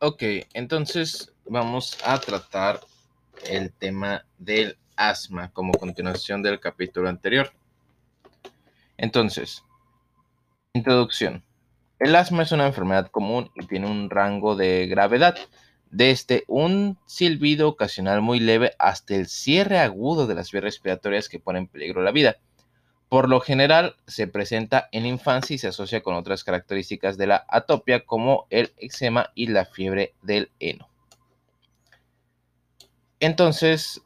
Ok, entonces vamos a tratar el tema del asma como continuación del capítulo anterior. Entonces, introducción. El asma es una enfermedad común y tiene un rango de gravedad desde un silbido ocasional muy leve hasta el cierre agudo de las vías respiratorias que pone en peligro la vida. Por lo general se presenta en infancia y se asocia con otras características de la atopia como el eczema y la fiebre del heno. Entonces,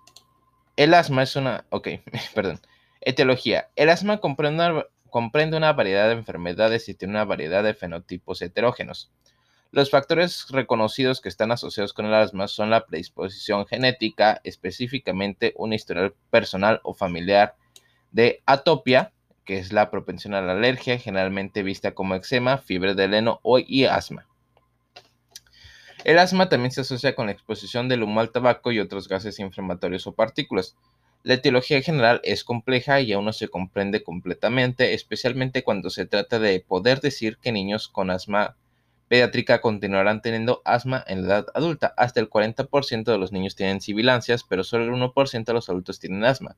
el asma es una... Ok, perdón. Etiología. El asma comprende una, comprende una variedad de enfermedades y tiene una variedad de fenotipos heterógenos. Los factores reconocidos que están asociados con el asma son la predisposición genética, específicamente un historial personal o familiar de atopia, que es la propensión a la alergia, generalmente vista como eczema, fiebre de heno y asma. El asma también se asocia con la exposición del humo al tabaco y otros gases inflamatorios o partículas. La etiología general es compleja y aún no se comprende completamente, especialmente cuando se trata de poder decir que niños con asma pediátrica continuarán teniendo asma en la edad adulta. Hasta el 40% de los niños tienen sibilancias, pero solo el 1% de los adultos tienen asma.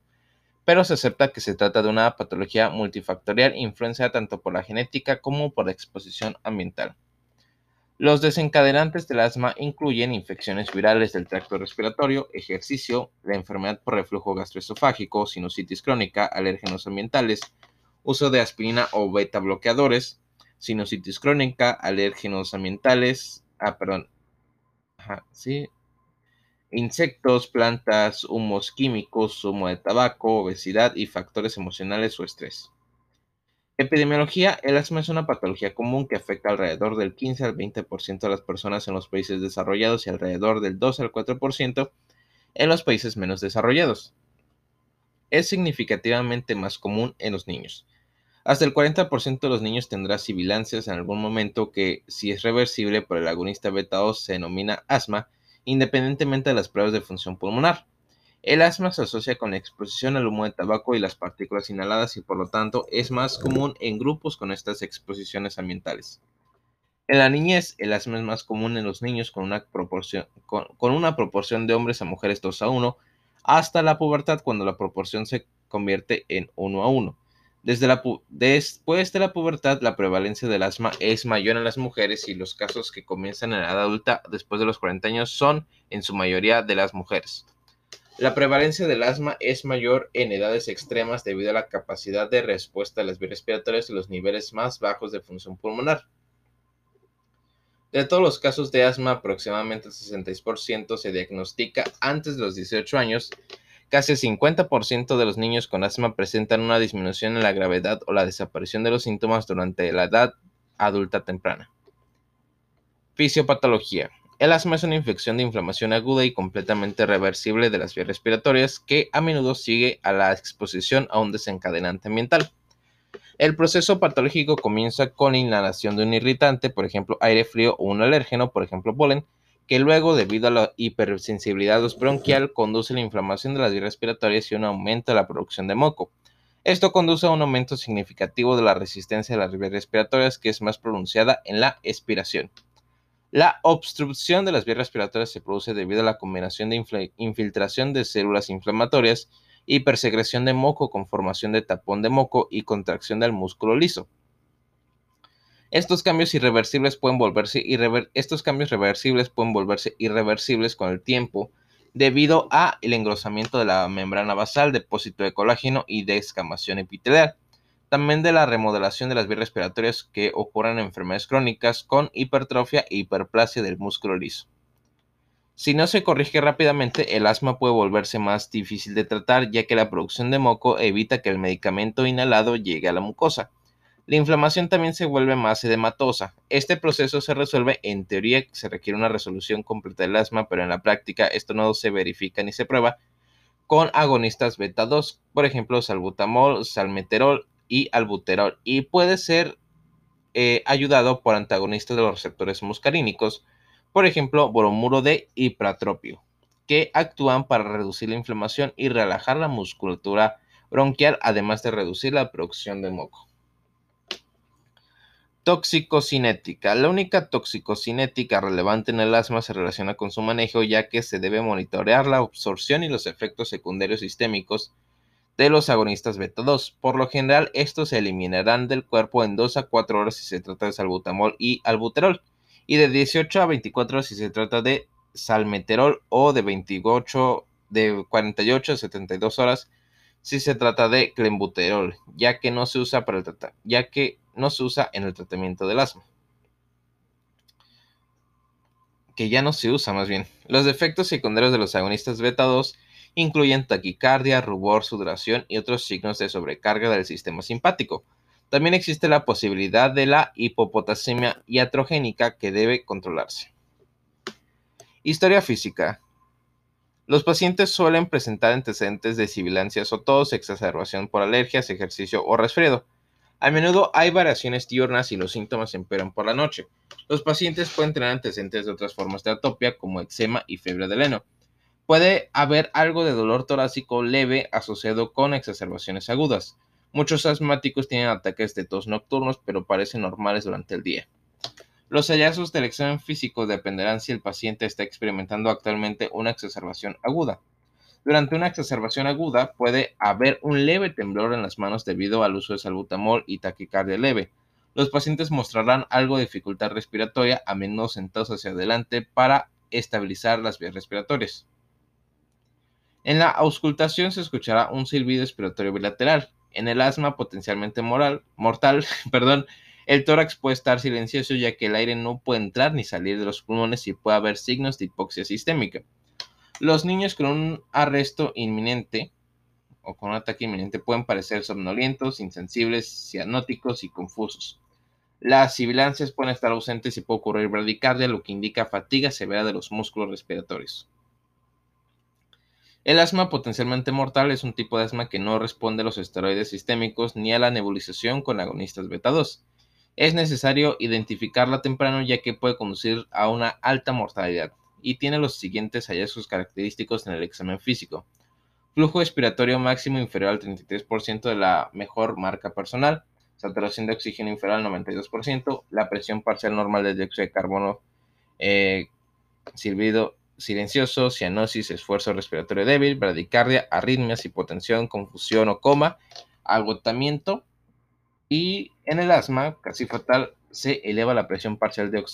Pero se acepta que se trata de una patología multifactorial influenciada tanto por la genética como por la exposición ambiental. Los desencadenantes del asma incluyen infecciones virales del tracto respiratorio, ejercicio, la enfermedad por reflujo gastroesofágico, sinusitis crónica, alérgenos ambientales, uso de aspirina o beta bloqueadores, sinusitis crónica, alérgenos ambientales, ah, perdón, sí, insectos, plantas, humos químicos, humo de tabaco, obesidad y factores emocionales o estrés. Epidemiología, el asma es una patología común que afecta alrededor del 15 al 20% de las personas en los países desarrollados y alrededor del 2 al 4% en los países menos desarrollados. Es significativamente más común en los niños. Hasta el 40% de los niños tendrá sibilancias en algún momento que, si es reversible por el agonista beta-2, se denomina asma, independientemente de las pruebas de función pulmonar. El asma se asocia con la exposición al humo de tabaco y las partículas inhaladas y por lo tanto es más común en grupos con estas exposiciones ambientales. En la niñez, el asma es más común en los niños con una proporción, de hombres a mujeres 2 a 1, hasta la pubertad cuando la proporción se convierte en 1 a 1. Desde la después de la pubertad, la prevalencia del asma es mayor en las mujeres y los casos que comienzan en la edad adulta después de los 40 años son, en su mayoría, de las mujeres. La prevalencia del asma es mayor en edades extremas debido a la capacidad de respuesta de las vías respiratorias y los niveles más bajos de función pulmonar. De todos los casos de asma, aproximadamente el 66% se diagnostica antes de los 18 años Casi el 50% de los niños con asma presentan una disminución en la gravedad o la desaparición de los síntomas durante la edad adulta temprana. Fisiopatología. El asma es una infección de inflamación aguda y completamente reversible de las vías respiratorias que a menudo sigue a la exposición a un desencadenante ambiental. El proceso patológico comienza con la inhalación de un irritante, por ejemplo aire frío o un alérgeno, por ejemplo polen, que luego, debido a la hipersensibilidad bronquial, conduce a la inflamación de las vías respiratorias y un aumento de la producción de moco. Esto conduce a un aumento significativo de la resistencia de las vías respiratorias, que es más pronunciada en la expiración. La obstrucción de las vías respiratorias se produce debido a la combinación de infiltración de células inflamatorias, hipersecreción de moco con formación de tapón de moco y contracción del músculo liso. Estos cambios irreversibles pueden volverse estos cambios reversibles pueden volverse irreversibles con el tiempo debido a el engrosamiento de la membrana basal, depósito de colágeno y descamación epitelial. También de la remodelación de las vías respiratorias que ocurren en enfermedades crónicas con hipertrofia e hiperplasia del músculo liso. Si no se corrige rápidamente, el asma puede volverse más difícil de tratar ya que la producción de moco evita que el medicamento inhalado llegue a la mucosa. La inflamación también se vuelve más edematosa. Este proceso se resuelve, en teoría se requiere una resolución completa del asma, pero en la práctica esto no se verifica ni se prueba con agonistas beta 2, por ejemplo, salbutamol, salmeterol y albuterol, y puede ser eh, ayudado por antagonistas de los receptores muscarínicos, por ejemplo, bromuro de hipratropio, que actúan para reducir la inflamación y relajar la musculatura bronquial, además de reducir la producción de moco. Toxicocinética. La única toxicocinética relevante en el asma se relaciona con su manejo ya que se debe monitorear la absorción y los efectos secundarios sistémicos de los agonistas beta 2. Por lo general, estos se eliminarán del cuerpo en 2 a 4 horas si se trata de salbutamol y albuterol, y de 18 a 24 horas si se trata de salmeterol o de 28 de 48 a 72 horas si se trata de clenbuterol, ya que no se usa para el ya que no se usa en el tratamiento del asma. Que ya no se usa más bien. Los efectos secundarios de los agonistas beta 2 incluyen taquicardia, rubor, sudoración y otros signos de sobrecarga del sistema simpático. También existe la posibilidad de la hipopotasemia iatrogénica que debe controlarse. Historia física. Los pacientes suelen presentar antecedentes de sibilancias o tos, exacerbación por alergias, ejercicio o resfriado. A menudo hay variaciones diurnas y los síntomas empeoran por la noche. Los pacientes pueden tener antecedentes de otras formas de atopia como eczema y fiebre de leno. Puede haber algo de dolor torácico leve asociado con exacerbaciones agudas. Muchos asmáticos tienen ataques de tos nocturnos, pero parecen normales durante el día. Los hallazgos del examen físico dependerán si el paciente está experimentando actualmente una exacerbación aguda. Durante una exacerbación aguda puede haber un leve temblor en las manos debido al uso de salbutamol y taquicardia leve. Los pacientes mostrarán algo de dificultad respiratoria, a menudo sentados hacia adelante para estabilizar las vías respiratorias. En la auscultación se escuchará un silbido respiratorio bilateral. En el asma potencialmente mortal, perdón, el tórax puede estar silencioso ya que el aire no puede entrar ni salir de los pulmones y puede haber signos de hipoxia sistémica. Los niños con un arresto inminente o con un ataque inminente pueden parecer somnolientos, insensibles, cianóticos y confusos. Las sibilancias pueden estar ausentes y puede ocurrir bradicardia, lo que indica fatiga severa de los músculos respiratorios. El asma potencialmente mortal es un tipo de asma que no responde a los esteroides sistémicos ni a la nebulización con agonistas beta 2. Es necesario identificarla temprano ya que puede conducir a una alta mortalidad y tiene los siguientes hallazgos característicos en el examen físico. Flujo expiratorio máximo inferior al 33% de la mejor marca personal, saturación de oxígeno inferior al 92%, la presión parcial normal de dióxido de carbono, eh, silbido silencioso, cianosis, esfuerzo respiratorio débil, bradicardia, arritmias, hipotensión, confusión o coma, agotamiento y en el asma, casi fatal, se eleva la presión parcial de,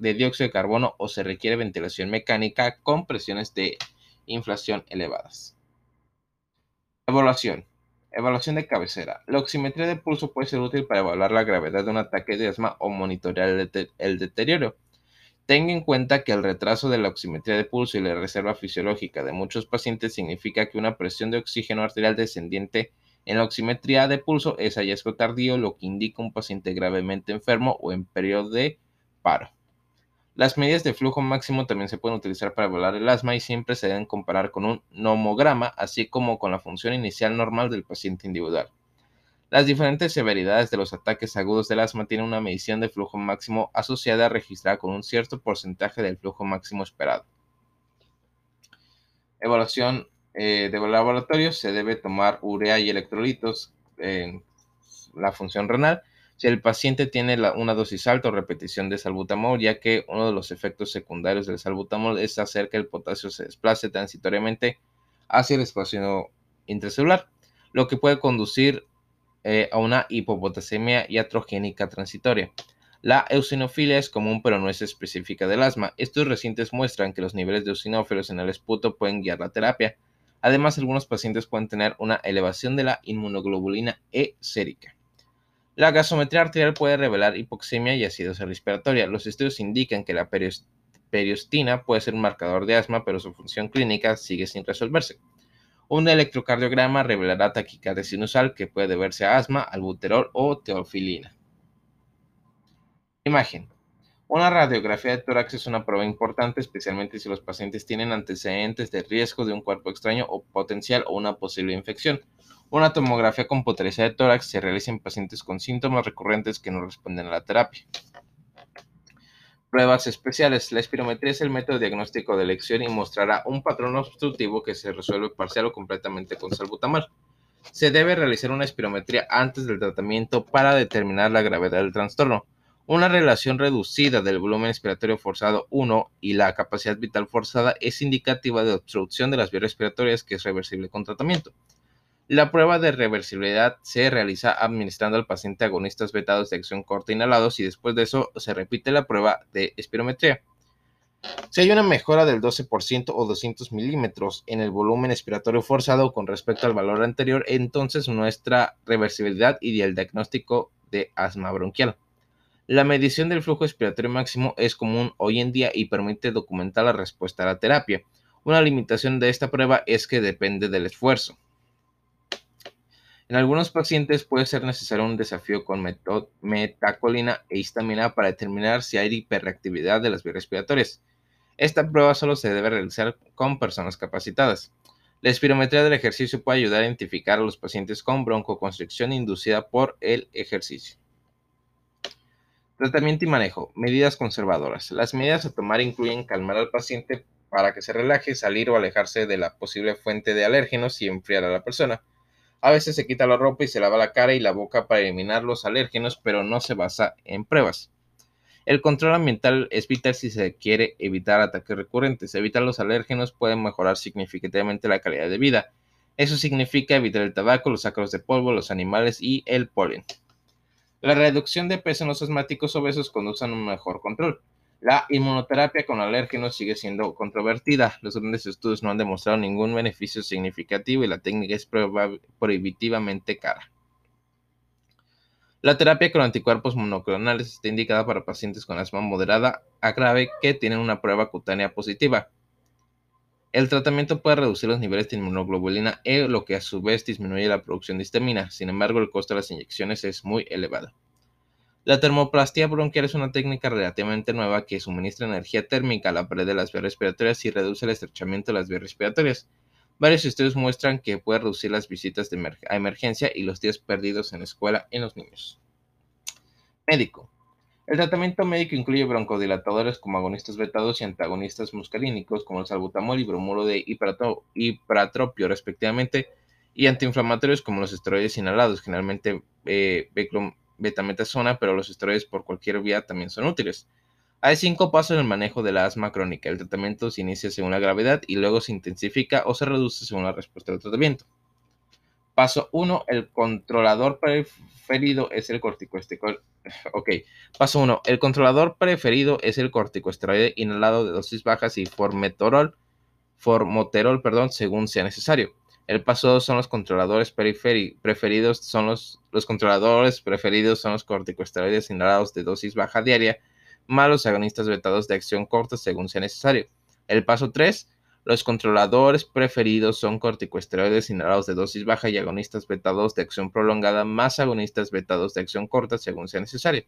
de dióxido de carbono o se requiere ventilación mecánica con presiones de inflación elevadas. Evaluación. Evaluación de cabecera. La oximetría de pulso puede ser útil para evaluar la gravedad de un ataque de asma o monitorear el, deterioro. Tenga en cuenta que el retraso de la oximetría de pulso y la reserva fisiológica de muchos pacientes significa que una presión de oxígeno arterial descendiente en la oximetría de pulso es hallazgo tardío, lo que indica un paciente gravemente enfermo o en periodo de paro. Las medidas de flujo máximo también se pueden utilizar para evaluar el asma y siempre se deben comparar con un nomograma, así como con la función inicial normal del paciente individual. Las diferentes severidades de los ataques agudos del asma tienen una medición de flujo máximo asociada registrada con un cierto porcentaje del flujo máximo esperado. Evaluación eh, de laboratorio se debe tomar urea y electrolitos en la función renal si el paciente tiene una dosis alta o repetición de salbutamol, ya que uno de los efectos secundarios del salbutamol es hacer que el potasio se desplace transitoriamente hacia el espacio intracelular, lo que puede conducir eh, a una hipopotasemia iatrogénica transitoria. La eosinofilia es común pero no es específica del asma. Estos recientes muestran que los niveles de eosinófilos en el esputo pueden guiar la terapia, Además, algunos pacientes pueden tener una elevación de la inmunoglobulina E sérica. La gasometría arterial puede revelar hipoxemia y acidosis respiratoria. Los estudios indican que la periostina puede ser un marcador de asma, pero su función clínica sigue sin resolverse. Un electrocardiograma revelará taquicardia sinusal que puede deberse a asma, albuterol o teofilina. Imagen. Una radiografía de tórax es una prueba importante, especialmente si los pacientes tienen antecedentes de riesgo de un cuerpo extraño o potencial o una posible infección. Una tomografía computarizada de tórax se realiza en pacientes con síntomas recurrentes que no responden a la terapia. Pruebas especiales. La espirometría es el método diagnóstico de elección y mostrará un patrón obstructivo que se resuelve parcial o completamente con salbutamol. Se debe realizar una espirometría antes del tratamiento para determinar la gravedad del trastorno. Una relación reducida del volumen respiratorio forzado 1 y la capacidad vital forzada es indicativa de obstrucción de las vías respiratorias que es reversible con tratamiento. La prueba de reversibilidad se realiza administrando al paciente agonistas vetados de acción corta inhalados y después de eso se repite la prueba de espirometría. Si hay una mejora del 12% o 200 milímetros en el volumen expiratorio forzado con respecto al valor anterior, entonces nuestra reversibilidad y el diagnóstico de asma bronquial. La medición del flujo expiratorio máximo es común hoy en día y permite documentar la respuesta a la terapia. Una limitación de esta prueba es que depende del esfuerzo. En algunos pacientes puede ser necesario un desafío con metacolina e histamina para determinar si hay hiperreactividad de las vías respiratorias. Esta prueba solo se debe realizar con personas capacitadas. La espirometría del ejercicio puede ayudar a identificar a los pacientes con broncoconstricción inducida por el ejercicio. Tratamiento y manejo. Medidas conservadoras. Las medidas a tomar incluyen calmar al paciente para que se relaje, salir o alejarse de la posible fuente de alérgenos y enfriar a la persona. A veces se quita la ropa y se lava la cara y la boca para eliminar los alérgenos, pero no se basa en pruebas. El control ambiental es vital si se quiere evitar ataques recurrentes. Evitar los alérgenos puede mejorar significativamente la calidad de vida. Eso significa evitar el tabaco, los ácaros de polvo, los animales y el polen. La reducción de peso en los asmáticos obesos conduce a un mejor control. La inmunoterapia con alérgenos sigue siendo controvertida. Los grandes estudios no han demostrado ningún beneficio significativo y la técnica es prohibitivamente cara. La terapia con anticuerpos monoclonales está indicada para pacientes con asma moderada a grave que tienen una prueba cutánea positiva. El tratamiento puede reducir los niveles de inmunoglobulina E, lo que a su vez disminuye la producción de histamina. Sin embargo, el costo de las inyecciones es muy elevado. La termoplastia bronquial es una técnica relativamente nueva que suministra energía térmica a la pared de las vías respiratorias y reduce el estrechamiento de las vías respiratorias. Varios estudios muestran que puede reducir las visitas de a emergencia y los días perdidos en la escuela en los niños. Médico. El tratamiento médico incluye broncodilatadores como agonistas betados y antagonistas muscarínicos como el salbutamol y bromuro de hipratropio respectivamente y antiinflamatorios como los esteroides inhalados, generalmente eh, betametasona, pero los esteroides por cualquier vía también son útiles. Hay cinco pasos en el manejo de la asma crónica. El tratamiento se inicia según la gravedad y luego se intensifica o se reduce según la respuesta del tratamiento. Paso 1. El controlador preferido es el corticosteroide. Paso 1. El controlador preferido es el corticosteroide inhalado de dosis bajas y formoterol, formoterol perdón, según sea necesario. El paso 2 son los controladores preferidos, son los, los controladores preferidos son los corticosteroides inhalados de dosis baja diaria, más los agonistas vetados de acción corta según sea necesario. El paso 3, los controladores preferidos son corticosteroides inhalados de dosis baja y agonistas vetados de acción prolongada más agonistas vetados de acción corta según sea necesario.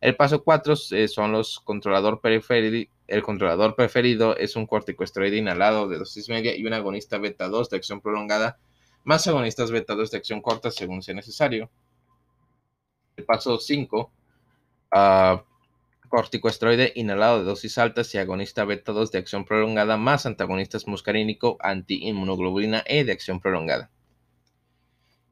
El paso 4 eh, son los controlador preferido. El controlador preferido es un corticosteroide inhalado de dosis media y un agonista beta 2 de acción prolongada, más agonistas beta 2 de acción corta según sea necesario. El paso 5, uh, corticosteroide inhalado de dosis altas y agonista beta 2 de acción prolongada, más antagonistas muscarínico anti-inmunoglobulina E de acción prolongada.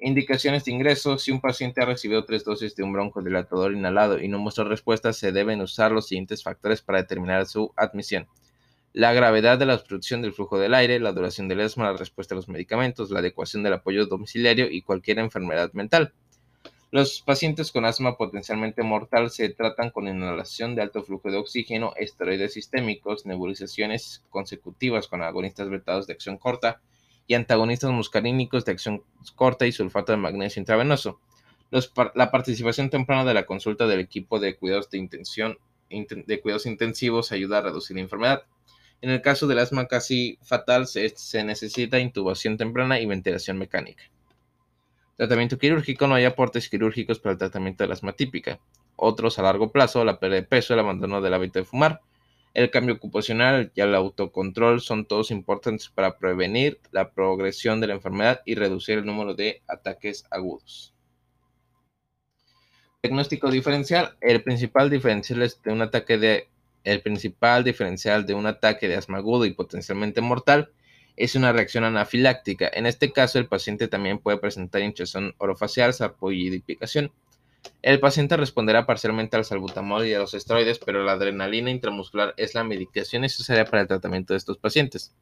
Indicaciones de ingreso. Si un paciente ha recibido tres dosis de un broncodilatador inhalado y no muestra respuesta, se deben usar los siguientes factores para determinar su admisión. La gravedad de la obstrucción del flujo del aire, la duración del asma, la respuesta a los medicamentos, la adecuación del apoyo domiciliario y cualquier enfermedad mental. Los pacientes con asma potencialmente mortal se tratan con inhalación de alto flujo de oxígeno, esteroides sistémicos, nebulizaciones consecutivas con agonistas vetados de acción corta, y antagonistas muscarínicos de acción corta y sulfato de magnesio intravenoso. la participación temprana de la consulta del equipo de cuidados de, intención, de cuidados intensivos ayuda a reducir la enfermedad. En el caso del asma casi fatal, se, se necesita intubación temprana y ventilación mecánica. Tratamiento quirúrgico. No hay aportes quirúrgicos para el tratamiento del asma típica. Otros a largo plazo, la pérdida de peso, el abandono del hábito de fumar, el cambio ocupacional y el autocontrol son todos importantes para prevenir la progresión de la enfermedad y reducir el número de ataques agudos. Diagnóstico diferencial. El principal diferencial de un ataque de el principal diferencial de un ataque de asma agudo y potencialmente mortal es una reacción anafiláctica. En este caso, el paciente también puede presentar hinchazón orofacial, sarpullidificación. El paciente responderá parcialmente al salbutamol y a los esteroides, pero la adrenalina intramuscular es la medicación necesaria para el tratamiento de estos pacientes.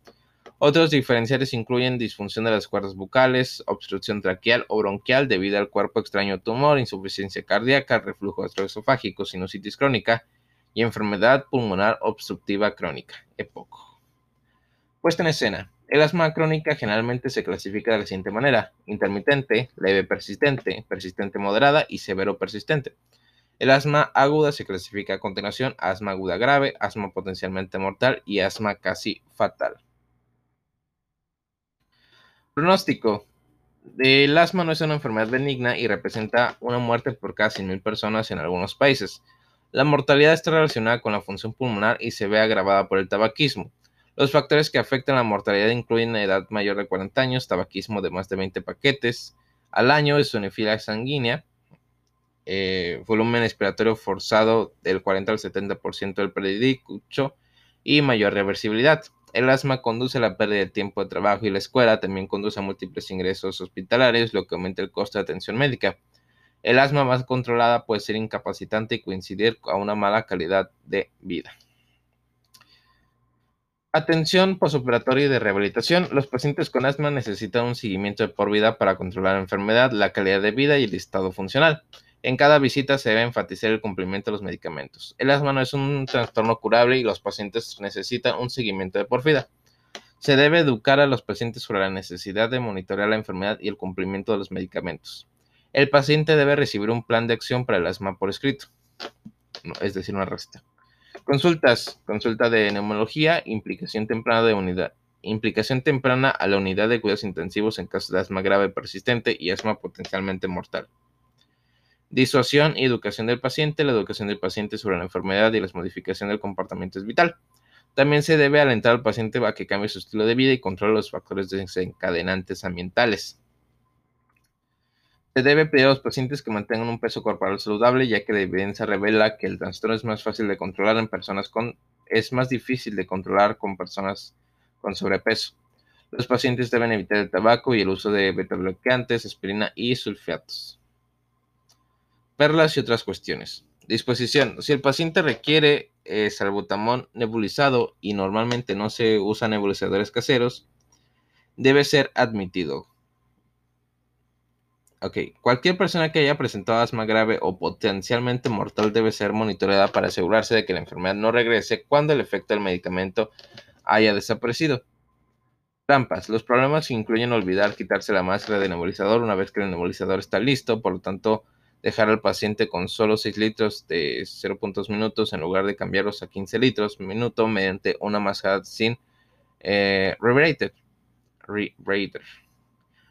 Otros diferenciales incluyen disfunción de las cuerdas bucales, obstrucción traqueal o bronquial debido al cuerpo extraño tumor, insuficiencia cardíaca, reflujo gastroesofágico, sinusitis crónica y enfermedad pulmonar obstructiva crónica, EPOC. Puesta en escena. El asma crónica generalmente se clasifica de la siguiente manera: intermitente, leve persistente, persistente moderada y severo persistente. El asma aguda se clasifica a continuación: asma aguda grave, asma potencialmente mortal y asma casi fatal. Pronóstico. El asma no es una enfermedad benigna y representa una muerte por cada 100.000 personas en algunos países. La mortalidad está relacionada con la función pulmonar y se ve agravada por el tabaquismo. Los factores que afectan la mortalidad incluyen edad mayor de 40 años, tabaquismo de más de 20 paquetes al año, eosinofilia sanguínea, eh, volumen respiratorio forzado del 40 al 70% del predicho y mayor reversibilidad. El asma conduce a la pérdida de tiempo de trabajo y la escuela también conduce a múltiples ingresos hospitalarios, lo que aumenta el costo de atención médica. El asma más controlada puede ser incapacitante y coincidir con una mala calidad de vida. Atención posoperatoria y de rehabilitación. Los pacientes con asma necesitan un seguimiento de por vida para controlar la enfermedad, la calidad de vida y el estado funcional. En cada visita se debe enfatizar el cumplimiento de los medicamentos. El asma no es un trastorno curable y los pacientes necesitan un seguimiento de por vida. Se debe educar a los pacientes sobre la necesidad de monitorear la enfermedad y el cumplimiento de los medicamentos. El paciente debe recibir un plan de acción para el asma por escrito, es decir, una receta. Consultas. Consulta de neumología, implicación temprana de unidad. Implicación temprana a la unidad de cuidados intensivos en caso de asma grave persistente y asma potencialmente mortal. Disuasión y educación del paciente. La educación del paciente sobre la enfermedad y las modificaciones del comportamiento es vital. También se debe alentar al paciente a que cambie su estilo de vida y controle los factores desencadenantes ambientales. Se debe pedir a los pacientes que mantengan un peso corporal saludable, ya que la evidencia revela que el trastorno es más fácil de controlar en personas con es más difícil de controlar con personas con sobrepeso. Los pacientes deben evitar el tabaco y el uso de beta-bloqueantes, aspirina y sulfatos. Perlas y otras cuestiones. Disposición. Si el paciente requiere eh, salbutamón nebulizado y normalmente no se usan nebulizadores caseros, debe ser admitido. Ok, cualquier persona que haya presentado asma grave o potencialmente mortal debe ser monitoreada para asegurarse de que la enfermedad no regrese cuando el efecto del medicamento haya desaparecido. Trampas. Los problemas incluyen olvidar quitarse la máscara de nebulizador una vez que el nebulizador está listo, por lo tanto, dejar al paciente con solo 6 litros de 0.2 minutos en lugar de cambiarlos a 15 litros minuto mediante una máscara sin eh, rebreather.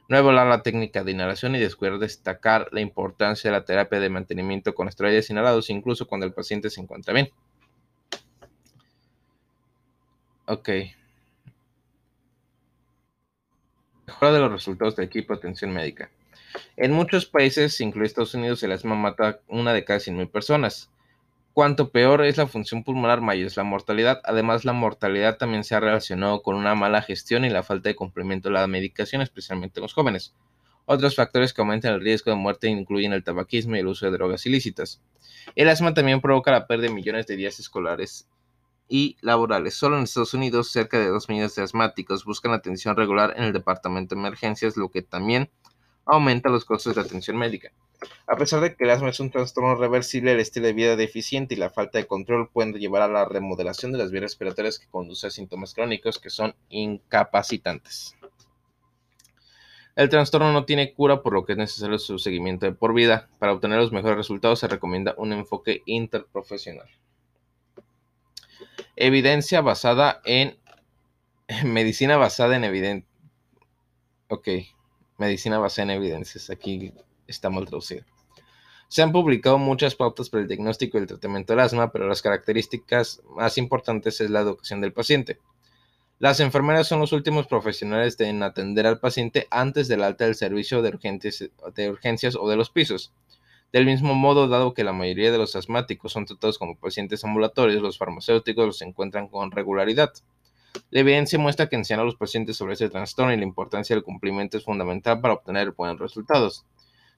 No evaluar la técnica de inhalación y descuidar destacar la importancia de la terapia de mantenimiento con esteroides inhalados, incluso cuando el paciente se encuentra bien. Ok. Mejora de los resultados del equipo de atención médica. En muchos países, incluidos Estados Unidos, el asma mata una de cada 100.000 personas. Cuanto peor es la función pulmonar, mayor es la mortalidad. Además, la mortalidad también se ha relacionado con una mala gestión y la falta de cumplimiento de la medicación, especialmente en los jóvenes. Otros factores que aumentan el riesgo de muerte incluyen el tabaquismo y el uso de drogas ilícitas. El asma también provoca la pérdida de millones de días escolares y laborales. Solo en Estados Unidos, cerca de 2 millones de asmáticos buscan atención regular en el departamento de emergencias, lo que también aumenta los costos de atención médica. A pesar de que el asma es un trastorno reversible, el estilo de vida deficiente y la falta de control pueden llevar a la remodelación de las vías respiratorias que conduce a síntomas crónicos que son incapacitantes. El trastorno no tiene cura, por lo que es necesario su seguimiento de por vida. Para obtener los mejores resultados se recomienda un enfoque interprofesional. Evidencia basada en medicina basada en evidencia. Ok, medicina basada en evidencias. Aquí está mal traducido. Se han publicado muchas pautas para el diagnóstico y el tratamiento del asma, pero las características más importantes es la educación del paciente. Las enfermeras son los últimos profesionales en atender al paciente antes del alta del servicio de urgencias, de urgencias o de los pisos. Del mismo modo, dado que la mayoría de los asmáticos son tratados como pacientes ambulatorios, los farmacéuticos los encuentran con regularidad. La evidencia muestra que enseñar a los pacientes sobre ese trastorno y la importancia del cumplimiento es fundamental para obtener buenos resultados.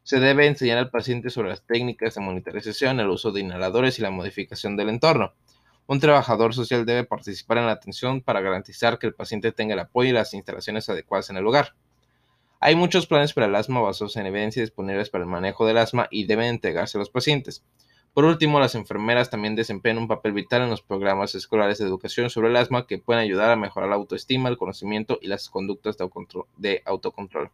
Se debe enseñar al paciente sobre las técnicas de monitorización, el uso de inhaladores y la modificación del entorno. Un trabajador social debe participar en la atención para garantizar que el paciente tenga el apoyo y las instalaciones adecuadas en el lugar. Hay muchos planes para el asma basados en evidencia disponibles para el manejo del asma y deben entregarse a los pacientes. Por último, las enfermeras también desempeñan un papel vital en los programas escolares de educación sobre el asma que pueden ayudar a mejorar la autoestima, el conocimiento y las conductas de autocontrol.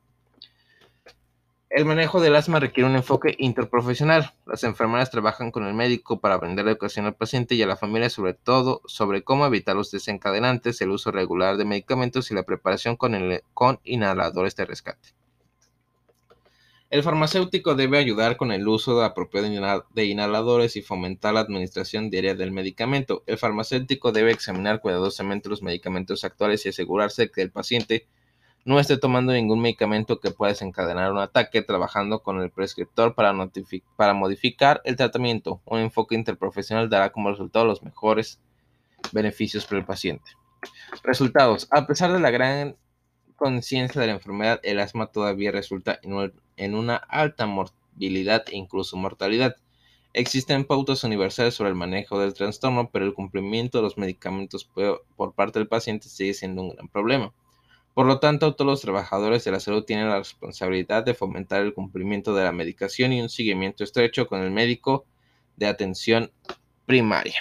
El manejo del asma requiere un enfoque interprofesional. Las enfermeras trabajan con el médico para brindar educación al paciente y a la familia sobre todo sobre cómo evitar los desencadenantes, el uso regular de medicamentos y la preparación con, con inhaladores de rescate. El farmacéutico debe ayudar con el uso apropiado de inhaladores y fomentar la administración diaria del medicamento. El farmacéutico debe examinar cuidadosamente los medicamentos actuales y asegurarse que el paciente no esté tomando ningún medicamento que pueda desencadenar un ataque, trabajando con el prescriptor para, modificar el tratamiento. Un enfoque interprofesional dará como resultado los mejores beneficios para el paciente. Resultados. A pesar de la gran conciencia de la enfermedad, el asma todavía resulta en una alta morbilidad e incluso mortalidad. Existen pautas universales sobre el manejo del trastorno, pero el cumplimiento de los medicamentos por parte del paciente sigue siendo un gran problema. Por lo tanto, todos los trabajadores de la salud tienen la responsabilidad de fomentar el cumplimiento de la medicación y un seguimiento estrecho con el médico de atención primaria.